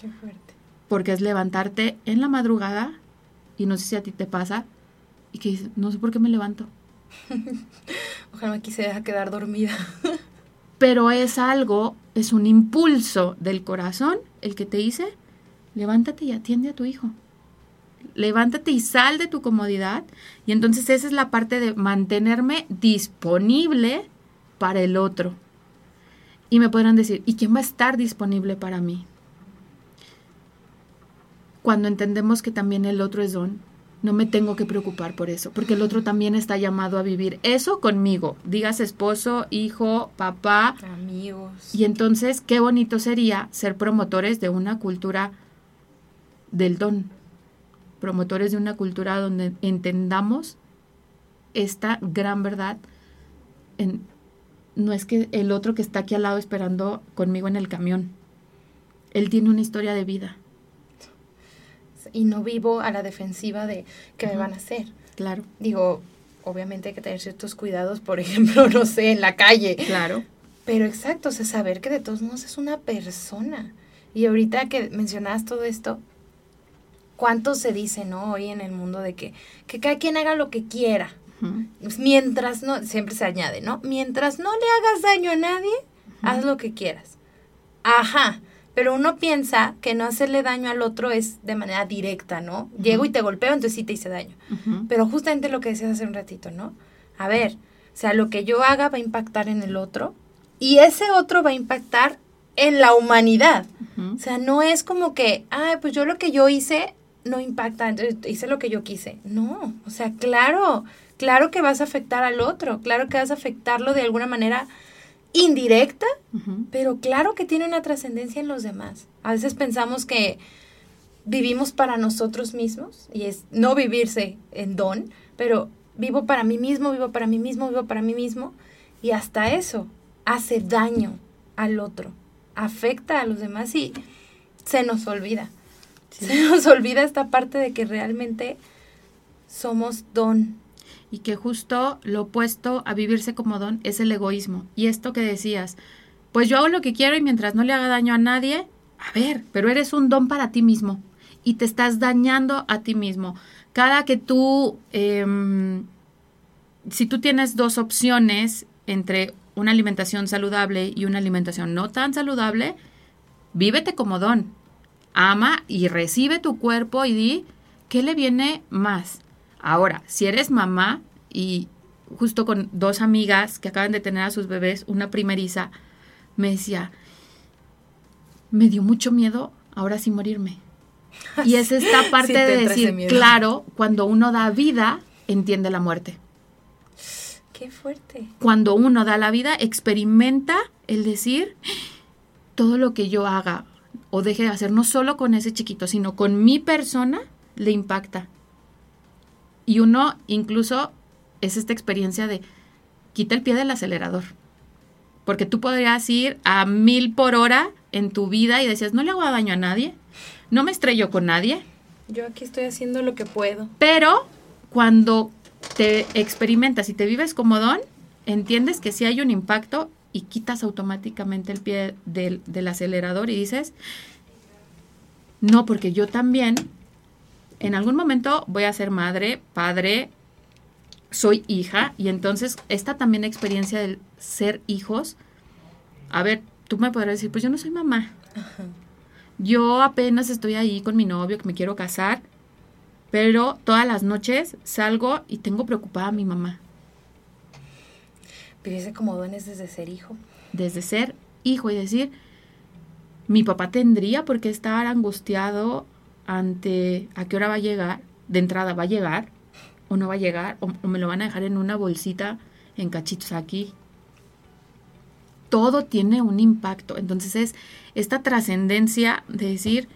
S1: Qué fuerte.
S2: Porque es levantarte en la madrugada, y no sé si a ti te pasa, y que dices, no sé por qué me levanto.
S1: Ojalá me quisiera quedar dormida.
S2: Pero es algo, es un impulso del corazón el que te dice, levántate y atiende a tu hijo. Levántate y sal de tu comodidad. Y entonces esa es la parte de mantenerme disponible para el otro. Y me podrán decir, ¿y quién va a estar disponible para mí? Cuando entendemos que también el otro es don, no me tengo que preocupar por eso, porque el otro también está llamado a vivir eso conmigo, digas esposo, hijo, papá,
S1: amigos.
S2: Y entonces, qué bonito sería ser promotores de una cultura del don, promotores de una cultura donde entendamos esta gran verdad en, no es que el otro que está aquí al lado esperando conmigo en el camión. Él tiene una historia de vida.
S1: Y no vivo a la defensiva de qué me van a hacer.
S2: Claro.
S1: Digo, obviamente hay que tener ciertos cuidados, por ejemplo, no sé, en la calle.
S2: Claro.
S1: Pero exacto, o sea, saber que de todos modos es una persona. Y ahorita que mencionas todo esto, ¿cuánto se dice, no? Hoy en el mundo de que, que cada quien haga lo que quiera. Mientras no, siempre se añade, ¿no? Mientras no le hagas daño a nadie, haz lo que quieras. Ajá, pero uno piensa que no hacerle daño al otro es de manera directa, ¿no? Llego y te golpeo, entonces sí te hice daño. Pero justamente lo que decías hace un ratito, ¿no? A ver, o sea, lo que yo haga va a impactar en el otro y ese otro va a impactar en la humanidad. O sea, no es como que, ay, pues yo lo que yo hice no impacta, entonces hice lo que yo quise. No, o sea, claro, claro que vas a afectar al otro, claro que vas a afectarlo de alguna manera indirecta, pero claro que tiene una trascendencia en los demás. A veces pensamos que vivimos para nosotros mismos y es no vivirse en don, pero vivo para mí mismo, vivo para mí mismo, vivo para mí mismo y hasta eso hace daño al otro, afecta a los demás y se nos olvida. Se nos olvida esta parte de que realmente somos don,
S2: y que justo lo opuesto a vivirse como don es el egoísmo. Y esto que decías, pues yo hago lo que quiero y mientras no le haga daño a nadie, a ver, pero eres un don para ti mismo y te estás dañando a ti mismo. Cada que tú, em, si tú tienes dos opciones entre una alimentación saludable y una alimentación no tan saludable, vívete como don. Ama y recibe tu cuerpo y di, ¿qué le viene más? Ahora, si eres mamá y justo con dos amigas que acaban de tener a sus bebés, una primeriza, me decía, me dio mucho miedo ahora sí morirme. Y es esta parte de decir, claro, cuando uno da vida, entiende la muerte.
S1: Qué fuerte.
S2: Cuando uno da la vida, experimenta el decir, todo lo que yo haga o deje de hacer, no solo con ese chiquito, sino con mi persona, le impacta. Y uno incluso es esta experiencia de quita el pie del acelerador. Porque tú podrías ir a mil por hora en tu vida y decías, no le hago daño a nadie, no me estrello con nadie.
S1: Yo aquí estoy haciendo lo que puedo.
S2: Pero cuando te experimentas y te vives como don, entiendes que sí hay un impacto y quitas automáticamente el pie del, del acelerador y dices, no, porque yo también en algún momento voy a ser madre, padre, soy hija y entonces esta también experiencia del ser hijos, a ver, tú me podrás decir, pues yo no soy mamá. Yo apenas estoy ahí con mi novio que me quiero casar, pero todas las noches salgo y tengo preocupada a mi mamá.
S1: Vivirse como dones desde ser hijo.
S2: Desde ser hijo y decir, mi papá tendría por qué estar angustiado ante a qué hora va a llegar, de entrada va a llegar o no va a llegar, o, me lo van a dejar en una bolsita en cachitos aquí. Todo tiene un impacto. Entonces es esta trascendencia de decir,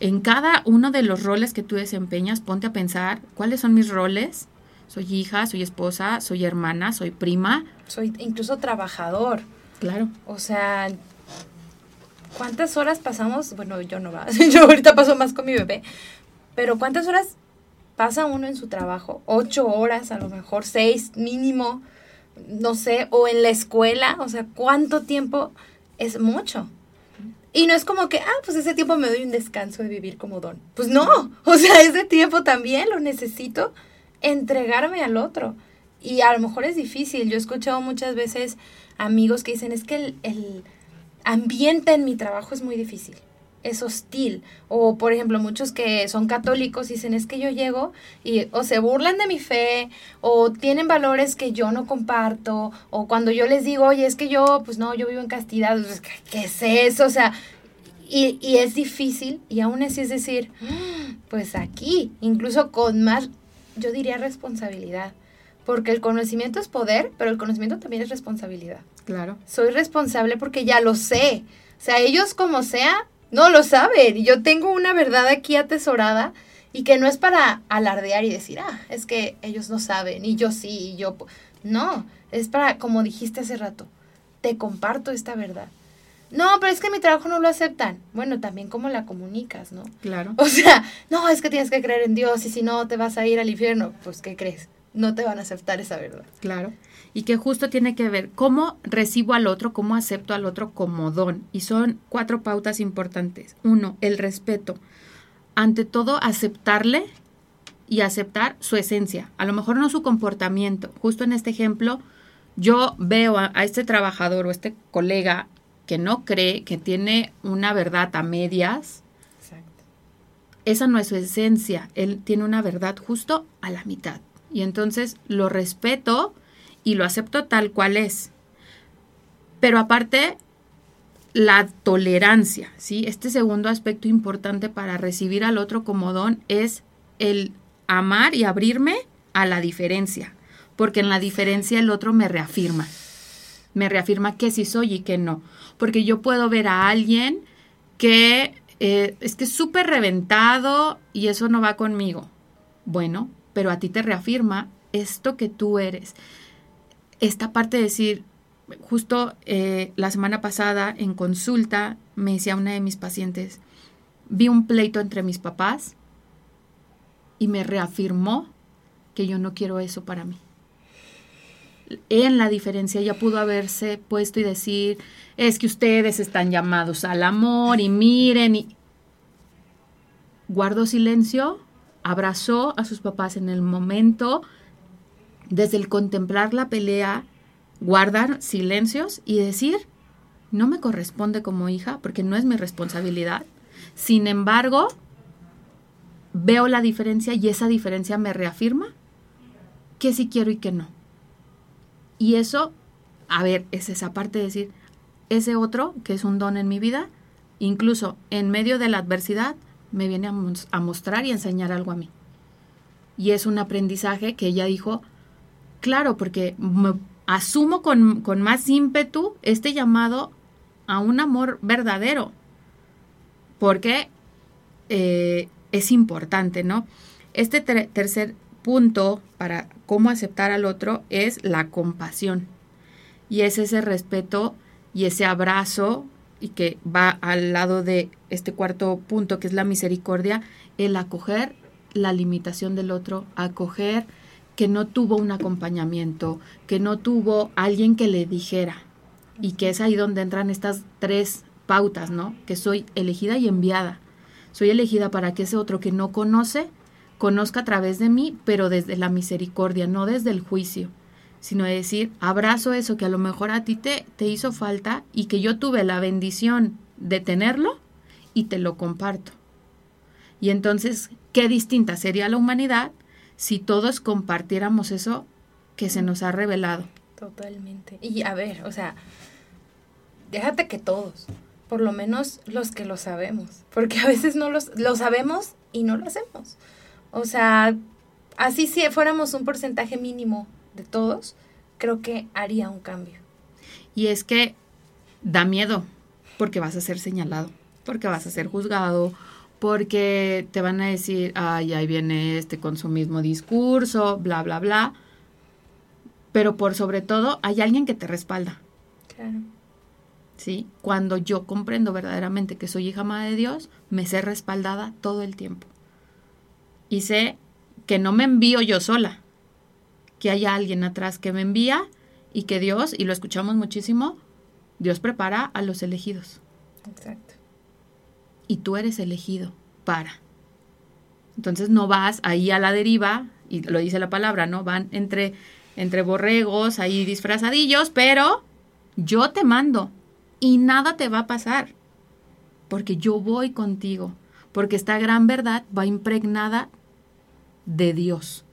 S2: en cada uno de los roles que tú desempeñas, ponte a pensar cuáles son mis roles. Soy hija, soy esposa, soy hermana, soy prima.
S1: Soy incluso trabajador.
S2: Claro.
S1: O sea, ¿cuántas horas pasamos? Bueno, yo no va, yo ahorita paso más con mi bebé, pero ¿cuántas horas pasa uno en su trabajo? Ocho horas, a lo mejor seis mínimo, no sé, o en la escuela, o sea, ¿cuánto tiempo es mucho? Y no es como que, ah, pues ese tiempo me doy un descanso de vivir como don. Pues no, o sea, ese tiempo también lo necesito entregarme al otro. Y a lo mejor es difícil. Yo he escuchado muchas veces amigos que dicen, es que el, el ambiente en mi trabajo es muy difícil es hostil. O, por ejemplo, muchos que son católicos dicen, es que yo llego y o se burlan de mi fe, o tienen valores que yo no comparto, o cuando yo les digo, oye, es que yo, pues no, yo vivo en castidad, pues, ¿qué es eso? O sea, y, y es difícil, y aún así es decir, pues aquí, incluso con más, yo diría responsabilidad. Porque el conocimiento es poder, pero el conocimiento también es responsabilidad.
S2: Claro.
S1: Soy responsable porque ya lo sé. O sea, ellos como sea, no lo saben. Yo tengo una verdad aquí atesorada y que no es para alardear y decir, ah, es que ellos no saben y yo sí y yo... No, es para, como dijiste hace rato, te comparto esta verdad. No, pero es que mi trabajo no lo aceptan. Bueno, también cómo la comunicas, ¿no?
S2: Claro.
S1: O sea, no, es que tienes que creer en Dios y si no te vas a ir al infierno. Pues, ¿qué crees? No te van a aceptar esa verdad.
S2: Claro y que justo tiene que ver cómo recibo al otro, cómo acepto al otro como don. Y son cuatro pautas importantes. Uno, el respeto. Ante todo, aceptarle y aceptar su esencia. A lo mejor no su comportamiento. Justo en este ejemplo, yo veo a, este trabajador o este colega que no cree, que tiene una verdad a medias. Exacto. Esa no es su esencia. Él tiene una verdad justo a la mitad. Y entonces lo respeto y lo acepto tal cual es. Pero aparte, la tolerancia, ¿sí? Este segundo aspecto importante para recibir al otro como don es el amar y abrirme a la diferencia, porque en la diferencia el otro me reafirma, me reafirma que sí soy y que no, porque yo puedo ver a alguien que eh, es que es súper reventado y eso no va conmigo. Bueno, pero a ti te reafirma esto que tú eres esta parte de decir, justo eh, la semana pasada en consulta me decía una de mis pacientes, vi un pleito entre mis papás y me reafirmó que yo no quiero eso para mí. En la diferencia ya pudo haberse puesto y decir, es que ustedes están llamados al amor y miren y guardó silencio, abrazó a sus papás en el momento desde el contemplar la pelea, guardar silencios y decir, no me corresponde como hija porque no es mi responsabilidad. Sin embargo, veo la diferencia y esa diferencia me reafirma que sí quiero y que no. Y eso, a ver, es esa parte de decir, ese otro, que es un don en mi vida, incluso en medio de la adversidad, me viene a, a mostrar y enseñar algo a mí. Y es un aprendizaje que ella dijo, Claro, porque me asumo con, más ímpetu este llamado a un amor verdadero, porque eh, es importante, ¿no? Este tercer punto para cómo aceptar al otro es la compasión. Y es ese respeto y ese abrazo y que va al lado de este cuarto punto que es la misericordia, el acoger la limitación del otro, acoger que no tuvo un acompañamiento, que no tuvo alguien que le dijera. Y que es ahí donde entran estas tres pautas, ¿no? Que soy elegida y enviada. Soy elegida para que ese otro que no conoce, conozca a través de mí, pero desde la misericordia, no desde el juicio, sino de decir, abrazo eso que a lo mejor a ti te, te hizo falta y que yo tuve la bendición de tenerlo y te lo comparto. Y entonces, qué distinta sería la humanidad si todos compartiéramos eso que se nos ha revelado.
S1: Totalmente. Y a ver, o sea, déjate que todos, por lo menos los que lo sabemos, porque a veces no los, lo sabemos y no lo hacemos. O sea, así si fuéramos un porcentaje mínimo de todos, creo que haría un cambio.
S2: Y es que da miedo, porque vas a ser señalado, porque vas a ser juzgado, porque te van a decir, ay, ahí viene este con su mismo discurso, bla, bla, bla. Pero por sobre todo, hay alguien que te respalda. Claro. ¿sí? Cuando yo comprendo verdaderamente que soy hija amada de Dios, me sé respaldada todo el tiempo. Y sé que no me envío yo sola, que haya alguien atrás que me envía y que Dios, y lo escuchamos muchísimo, Dios prepara a los elegidos.
S1: Exacto.
S2: Y tú eres elegido para. Entonces no vas ahí a la deriva, y lo dice la palabra, ¿no? Van entre, entre borregos, ahí disfrazadillos, pero yo te mando y nada te va a pasar, porque yo voy contigo, porque esta gran verdad va impregnada de Dios.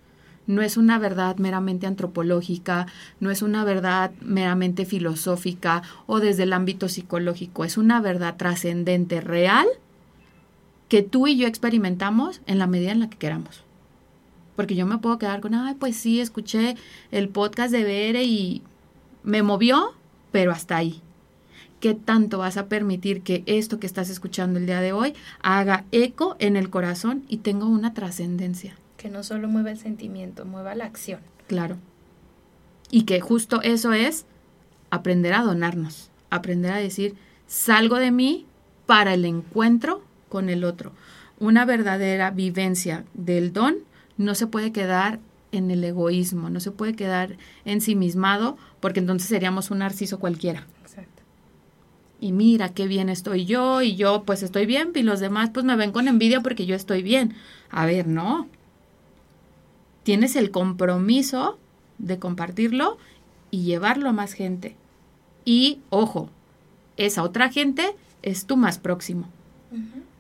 S2: No es una verdad meramente antropológica, no es una verdad meramente filosófica o desde el ámbito psicológico, es una verdad trascendente, real, que tú y yo experimentamos en la medida en la que queramos. Porque yo me puedo quedar con, ay, pues sí, escuché el podcast de Bere y me movió, pero hasta ahí. ¿Qué tanto vas a permitir que esto que estás escuchando el día de hoy haga eco en el corazón y tenga una trascendencia?
S1: Que no solo mueva el sentimiento, mueva la acción.
S2: Claro. Y que justo eso es aprender a donarnos, aprender a decir, salgo de mí para el encuentro con el otro. Una verdadera vivencia del don no se puede quedar en el egoísmo, no se puede quedar ensimismado, porque entonces seríamos un narciso cualquiera.
S1: Exacto.
S2: Y mira qué bien estoy yo, y yo pues estoy bien, y los demás pues me ven con envidia porque yo estoy bien. A ver, no. Tienes el compromiso de compartirlo y llevarlo a más gente. Y ojo, esa otra gente es tu más próximo.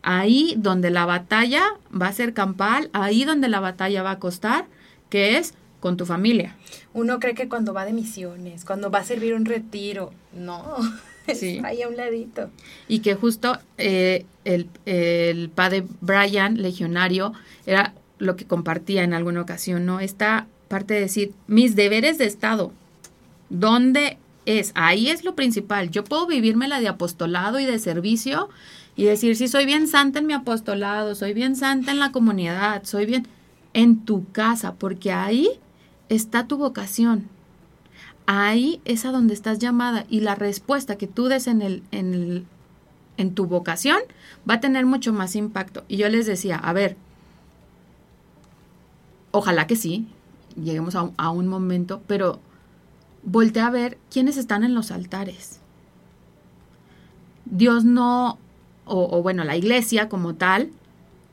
S2: Ahí donde la batalla va a ser campal, ahí donde la batalla va a costar, que es con tu familia.
S1: Uno cree que cuando va de misiones, cuando va a servir un retiro, no,
S2: Sí.
S1: ahí a un ladito.
S2: Y que justo eh, el, el padre Brian, legionario, era lo que compartía en alguna ocasión, ¿no? Esta parte de decir, mis deberes de Estado, ¿dónde es? Ahí es lo principal. Yo puedo vivirme la de apostolado y de servicio y decir, sí, soy bien santa en mi apostolado, soy bien santa en la comunidad, soy bien en tu casa, porque ahí está tu vocación. Ahí es a donde estás llamada y la respuesta que tú des en, en, el- en tu vocación va a tener mucho más impacto. Y yo les decía, a ver, ojalá que sí, lleguemos a un, a un momento, pero voltea a ver quiénes están en los altares. Dios no, o, o bueno, la iglesia como tal,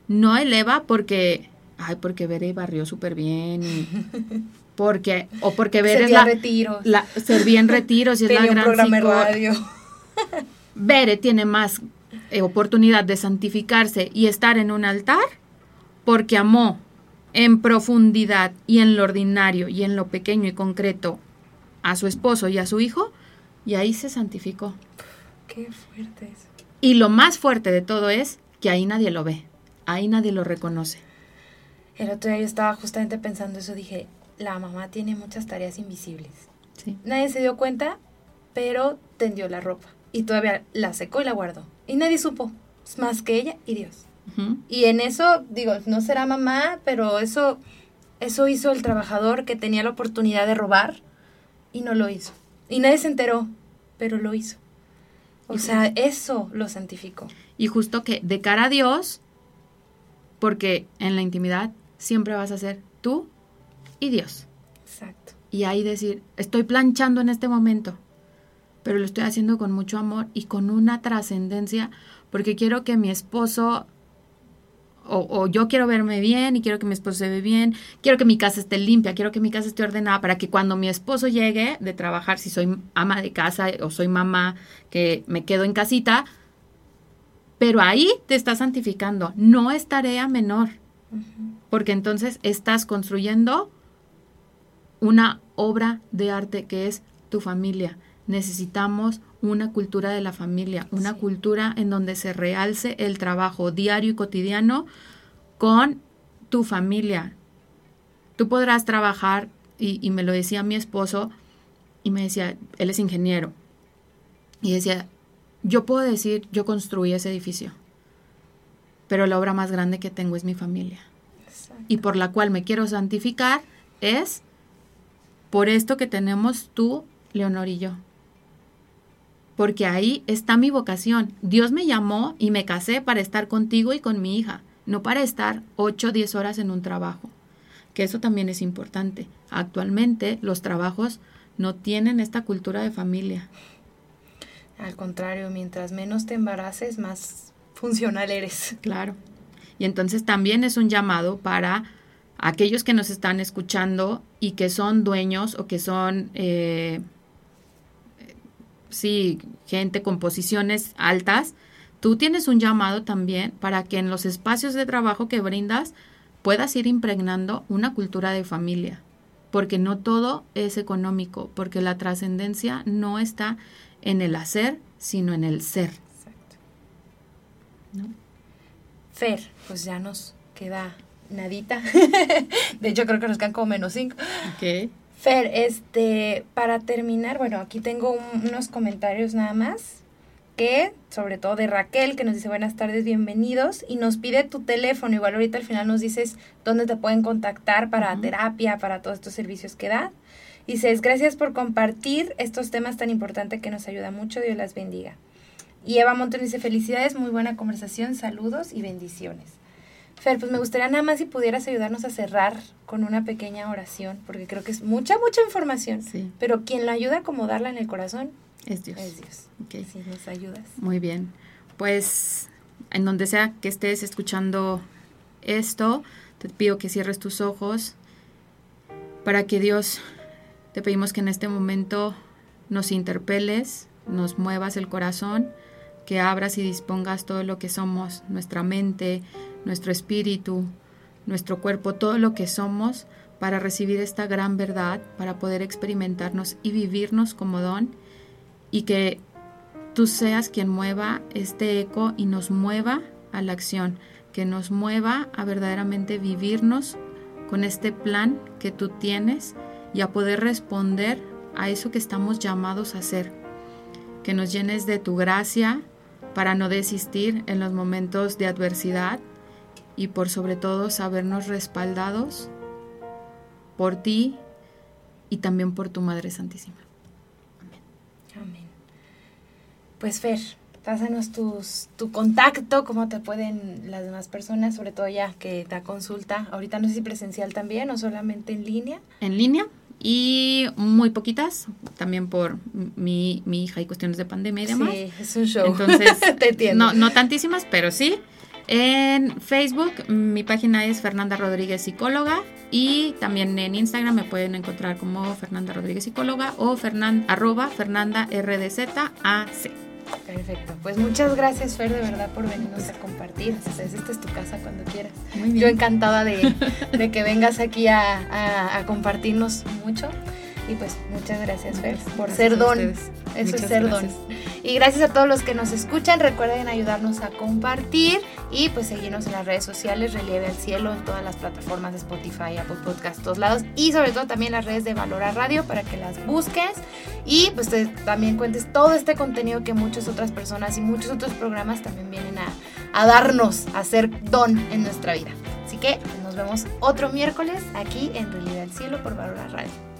S2: no eleva porque, ay, porque Bere barrió súper bien, y porque, o porque Bere es la,
S1: retiros.
S2: la, servía en retiros y es la
S1: tenía un
S2: gran
S1: programa radio.
S2: Bere tiene más eh, oportunidad de santificarse y estar en un altar porque amó en profundidad y en lo ordinario y en lo pequeño y concreto a su esposo y a su hijo y ahí se santificó.
S1: Qué fuerte eso.
S2: Y lo más fuerte de todo es que ahí nadie lo ve, ahí nadie lo reconoce.
S1: El otro día yo estaba justamente pensando eso, dije, la mamá tiene muchas tareas invisibles.
S2: Sí.
S1: Nadie se dio cuenta, pero tendió la ropa. Y todavía la secó y la guardó. Y nadie supo. Más que ella y Dios. Y en eso, digo, no será mamá, pero eso, eso hizo el trabajador que tenía la oportunidad de robar y no lo hizo. Y nadie se enteró, pero lo hizo. O sea, eso lo santificó.
S2: Y justo que de cara a Dios, porque en la intimidad siempre vas a ser tú y Dios.
S1: Exacto.
S2: y ahí decir, estoy planchando en este momento, pero lo estoy haciendo con mucho amor y con una trascendencia, porque quiero que mi esposo, o, o yo quiero verme bien y quiero que mi esposo se ve bien, quiero que mi casa esté limpia, quiero que mi casa esté ordenada, para que cuando mi esposo llegue de trabajar, si soy ama de casa o soy mamá que me quedo en casita, pero ahí te estás santificando, no es tarea menor, porque entonces estás construyendo una obra de arte que es tu familia. Necesitamos una cultura de la familia, una
S1: Sí.
S2: cultura en donde se realce el trabajo diario y cotidiano con tu familia. Tú podrás trabajar, y, y me lo decía mi esposo, y me decía, él es ingeniero, y decía, yo puedo decir, yo construí ese edificio, pero la obra más grande que tengo es mi familia
S1: Exacto.
S2: y por la cual me quiero santificar es por esto que tenemos tú, Leonor y yo. Porque ahí está mi vocación. Dios me llamó y me casé para estar contigo y con mi hija, no para estar 8 o 10 horas en un trabajo, que eso también es importante. Actualmente los trabajos no tienen esta cultura de familia.
S1: Al contrario, mientras menos te embaraces, más funcional eres.
S2: Claro. Y entonces también es un llamado para aquellos que nos están escuchando y que son dueños o que son eh, sí, gente con posiciones altas, tú tienes un llamado también para que en los espacios de trabajo que brindas puedas ir impregnando una cultura de familia, porque no todo es económico, porque la trascendencia no está en el hacer, sino en el ser. Exacto.
S1: Fer, pues ya nos queda nadita. de hecho, creo que nos quedan como menos cinco.
S2: Okay.
S1: Fer, este, para terminar, bueno, aquí tengo unos comentarios nada más, que sobre todo de Raquel, que nos dice buenas tardes, bienvenidos, y nos pide tu teléfono, igual ahorita al final nos dices dónde te pueden contactar para terapia, para todos estos servicios que da. Dices, gracias por compartir estos temas tan importantes que nos ayuda mucho, Dios las bendiga. Y Eva Montón dice, felicidades, muy buena conversación, saludos y bendiciones. Fer, pues me gustaría nada más si pudieras ayudarnos a cerrar con una pequeña oración, porque creo que es mucha, mucha información. Sí. Pero quien la ayuda a acomodarla en el corazón
S2: es Dios.
S1: Es Dios. Okay. Nos ayudas.
S2: Muy bien. Pues en donde sea que estés escuchando esto, te pido que cierres tus ojos para que Dios, te pedimos que en este momento nos interpeles, nos muevas el corazón, que abras y dispongas todo lo que somos, nuestra mente, nuestro espíritu, nuestro cuerpo, todo lo que somos para recibir esta gran verdad, para poder experimentarnos y vivirnos como don y que tú seas quien mueva este eco y nos mueva a la acción, que nos mueva a verdaderamente vivirnos con este plan que tú tienes y a poder responder a eso que estamos llamados a hacer. Que nos llenes de tu gracia para no desistir en los momentos de adversidad, y por sobre todo sabernos respaldados por ti y también por tu Madre Santísima.
S1: Amén. Amén. Pues Fer, pásanos tus, tu contacto, cómo te pueden las demás personas, sobre todo ya que da consulta. Ahorita no sé si presencial también o solamente en línea.
S2: En línea y muy poquitas, también por mi, mi hija y cuestiones de pandemia y demás.
S1: Sí, es un show.
S2: Entonces, te entiendo. No, no tantísimas, pero sí. En Facebook mi página es Fernanda Rodríguez Psicóloga y también en Instagram me pueden encontrar como Fernanda Rodríguez Psicóloga o fernan, arroba Fernanda RDZAC.
S1: Perfecto. Pues muchas gracias, Fer, de verdad, por venirnos a compartir. Esta es tu casa cuando quieras. Yo encantada de, que vengas aquí a, a compartirnos mucho. Y pues muchas gracias, Fer, por ser don. Eso es ser don. Y gracias a todos los que nos escuchan. Recuerden ayudarnos a compartir y pues seguirnos en las redes sociales, Relieve al Cielo, en todas las plataformas de Spotify, Apple Podcast, todos lados. Y sobre todo también las redes de Valora Radio para que las busques y pues también cuentes todo este contenido que muchas otras personas y muchos otros programas también vienen a, a darnos, a ser don en nuestra vida. Así que nos vemos otro miércoles aquí en Relieve al Cielo por Valora Radio.